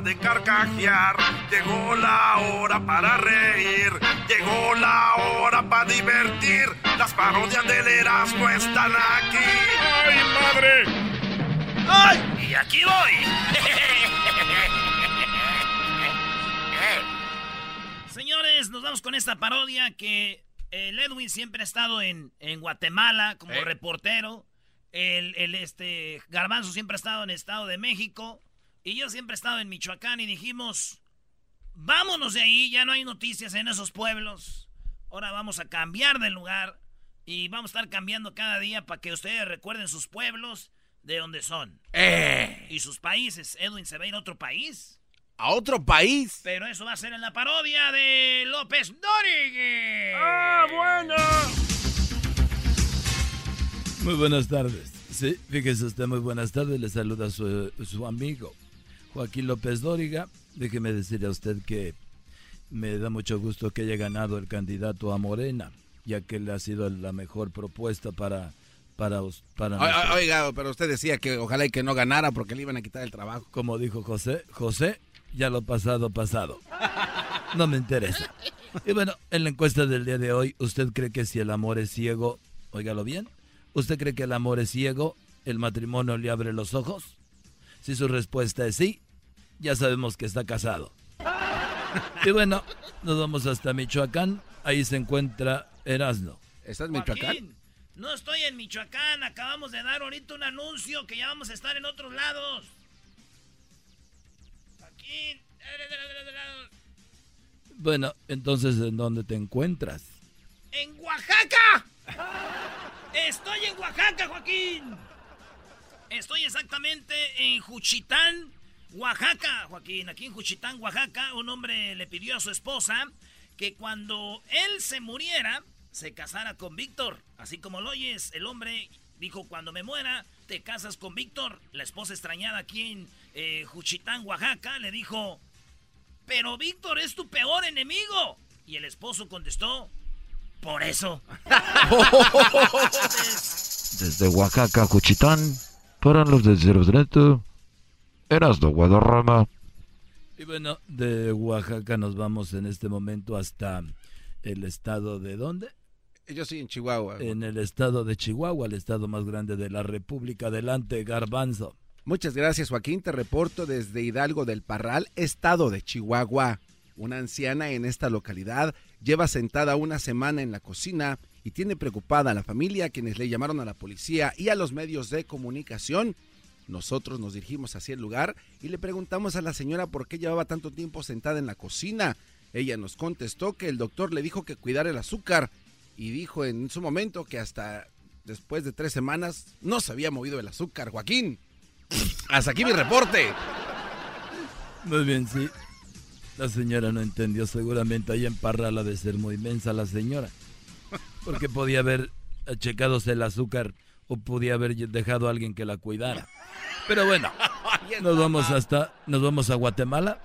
Hora de carcajear, llegó la hora para reír, llegó la hora para divertir. Las parodias del Erasmo están aquí. ¡Ay, madre! ¡Ay! Y aquí voy. Señores, nos vamos con esta parodia que el Edwin siempre ha estado en, en Guatemala como Eh. reportero. El, el, este Garbanzo siempre ha estado en el Estado de México. Y yo siempre he estado en Michoacán y dijimos, vámonos de ahí, ya no hay noticias en esos pueblos. Ahora vamos a cambiar de lugar y vamos a estar cambiando cada día para que ustedes recuerden sus pueblos de donde son. Eh. Y sus países. Edwin se va a ir a otro país. ¿A otro país? Pero eso va a ser en la parodia de López Dórigue. ¡Ah, bueno! Muy buenas tardes. Sí, fíjese usted, muy buenas tardes. Le saluda su, su amigo Joaquín López Dóriga. Déjeme decirle a usted que me da mucho gusto que haya ganado el candidato a Morena, ya que le ha sido la mejor propuesta para... para, o- Oiga, pero usted decía que ojalá y que no ganara porque le iban a quitar el trabajo. Como dijo José, José, ya lo pasado, pasado. No me interesa. Y bueno, en la encuesta del día de hoy, ¿usted cree que si el amor es ciego, óigalo bien, ¿usted cree que el amor es ciego, el matrimonio le abre los ojos? Si su respuesta es sí, ya sabemos que está casado. Y bueno, nos vamos hasta Michoacán, ahí se encuentra Erasno. ¿Estás en Joaquín, no estoy en Michoacán. Acabamos de dar ahorita un anuncio que ya vamos a estar en otros lados. Joaquín. Bueno, entonces, ¿en dónde te encuentras? ¡En Oaxaca! Estoy en Oaxaca, Joaquín. Estoy exactamente en Juchitán, Oaxaca, Joaquín. Aquí en Juchitán, Oaxaca, un hombre le pidió a su esposa que cuando él se muriera, se casara con Víctor. Así como lo oyes, el hombre dijo, cuando me muera, te casas con Víctor. La esposa extrañada aquí en eh, Juchitán, Oaxaca, le dijo, pero Víctor es tu peor enemigo. Y el esposo contestó, por eso. Desde Oaxaca, Juchitán, para los de Cero Neto, Erasno Guadarrama. Y bueno, de Oaxaca nos vamos en este momento hasta el estado de dónde? Yo sí, en Chihuahua. En el estado de Chihuahua, el estado más grande de la República. Adelante, Garbanzo. Muchas gracias, Joaquín. Te reporto desde Hidalgo del Parral, estado de Chihuahua. Una anciana en esta localidad lleva sentada una semana en la cocina y tiene preocupada a la familia, quienes le llamaron a la policía y a los medios de comunicación. Nosotros nos dirigimos hacia el lugar y le preguntamos a la señora por qué llevaba tanto tiempo sentada en la cocina. Ella nos contestó que el doctor le dijo que cuidara el azúcar y dijo en su momento que hasta después de tres semanas no se había movido el azúcar, Joaquín. Hasta aquí mi reporte. Muy bien, sí. La señora no entendió, seguramente ahí en Parral ha de ser muy inmensa la señora. Porque podía haber checadose el azúcar o podía haber dejado a alguien que la cuidara. Pero bueno, nos vamos hasta, nos vamos a Guatemala.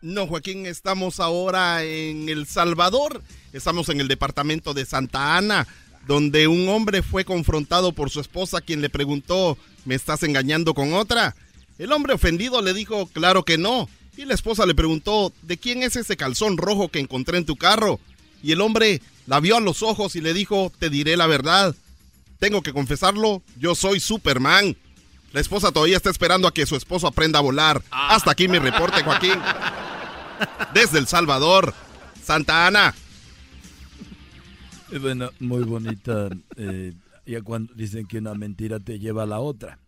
No, Joaquín, estamos ahora en El Salvador. Estamos en el departamento de Santa Ana, donde un hombre fue confrontado por su esposa, quien le preguntó, ¿me estás engañando con otra? El hombre ofendido le dijo, claro que no. Y la esposa le preguntó, ¿de quién es ese calzón rojo que encontré en tu carro? Y el hombre la vio a los ojos y le dijo, te diré la verdad. tengo que confesarlo, yo soy Superman. La esposa todavía está esperando a que su esposo aprenda a volar. Hasta aquí mi reporte, Joaquín. Desde El Salvador, Santa Ana. Bueno, muy bonita. Eh, ya cuando dicen que una mentira te lleva a la otra.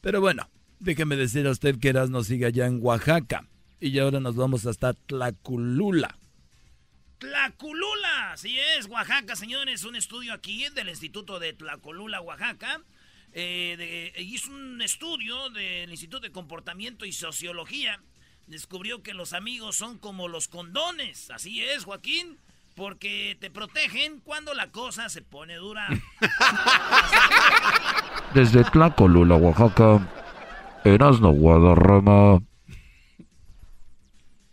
Pero bueno, déjeme decir a usted que Erasmo sigue allá en Oaxaca. Y ahora nos vamos hasta Tlaculula. Tlaculula, sí es, Oaxaca, señores. Un estudio aquí del Instituto de Tlaculula, Oaxaca. Eh, hizo un estudio del Instituto de Comportamiento y Sociología. Descubrió que los amigos son como los condones. Así es, Joaquín porque te protegen cuando la cosa se pone dura. Desde Tlacolula, Oaxaca, Erasno Guadarrama.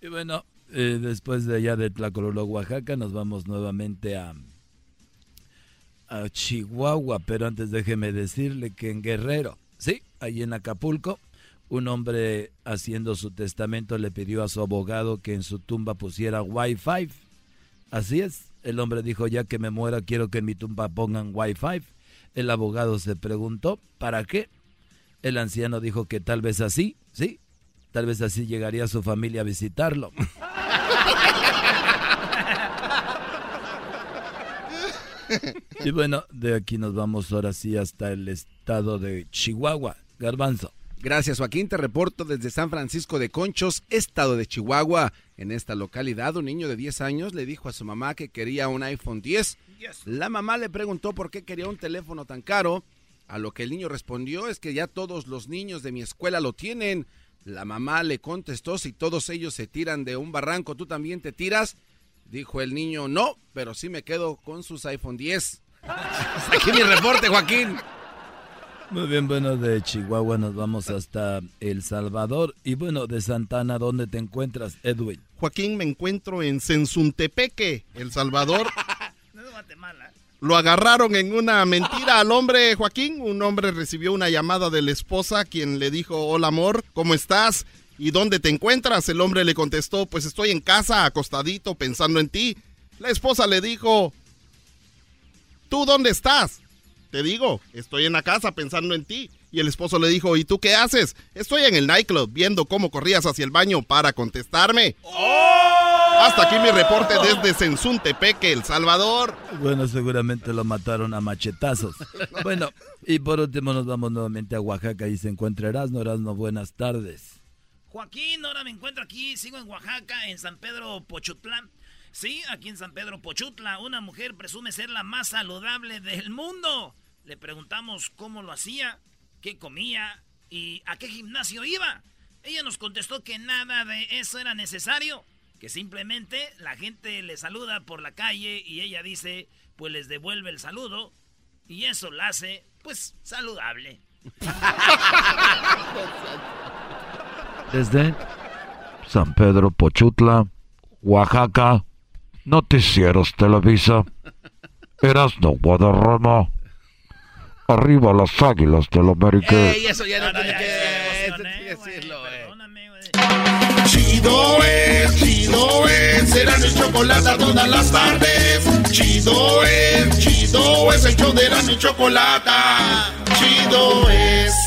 Y bueno, eh, después de allá de Tlacolula, Oaxaca, nos vamos nuevamente a, a Chihuahua, pero antes déjeme decirle que en Guerrero, sí, ahí en Acapulco, un hombre haciendo su testamento le pidió a su abogado que en su tumba pusiera Wi-Fi Así es. El hombre dijo, ya que me muera, quiero que en mi tumba pongan Wi-Fi. El abogado se preguntó, ¿para qué? El anciano dijo que tal vez así, sí, tal vez así llegaría su familia a visitarlo. y bueno, de aquí nos vamos ahora sí hasta el estado de Chihuahua. Garbanzo. Gracias, Joaquín. Te reporto desde San Francisco de Conchos, estado de Chihuahua. En esta localidad, un niño de 10 años le dijo a su mamá que quería un iPhone 10. La mamá le preguntó por qué quería un teléfono tan caro. A lo que el niño respondió es que ya todos los niños de mi escuela lo tienen. La mamá le contestó, si todos ellos se tiran de un barranco, ¿tú también te tiras? Dijo el niño, no, pero sí me quedo con sus iPhone 10. Aquí mi reporte, Joaquín. Muy bien, bueno, de Chihuahua nos vamos hasta El Salvador. Y bueno, de Santana, ¿dónde te encuentras, Edwin? Joaquín, me encuentro en Sensuntepeque, El Salvador. no es Guatemala. Lo agarraron en una mentira al hombre, Joaquín. Un hombre recibió una llamada de la esposa, quien le dijo, hola amor, ¿cómo estás? ¿Y dónde te encuentras? El hombre le contestó, pues estoy en casa, acostadito, pensando en ti. La esposa le dijo, ¿tú dónde estás? Te digo, estoy en la casa pensando en ti. Y el esposo le dijo, ¿y tú qué haces? Estoy en el nightclub viendo cómo corrías hacia el baño para contestarme. ¡Oh! Hasta aquí mi reporte desde Sensuntepeque, El Salvador. Bueno, seguramente lo mataron a machetazos. Bueno, y por último nos vamos nuevamente a Oaxaca y se encuentra Erasmo. Erasmo, buenas tardes. Joaquín, ahora me encuentro aquí, sigo en Oaxaca, en San Pedro Pochutlán. Sí, aquí en San Pedro Pochutla, una mujer presume ser la más saludable del mundo. Le preguntamos cómo lo hacía, qué comía y a qué gimnasio iba. Ella nos contestó que nada de eso era necesario, que simplemente la gente le saluda por la calle y ella dice, pues les devuelve el saludo y eso la hace, pues, saludable. Desde San Pedro Pochutla, Oaxaca. Noticieros Televisa. Erasno Guadarrama. Arriba las águilas del América. Ey, eso ya no, tiene que decirlo, Chido es, chido es, será mi chocolate todas las tardes. Chido es, chido es, el show de la mi chocolate. Chido es.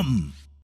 dumb.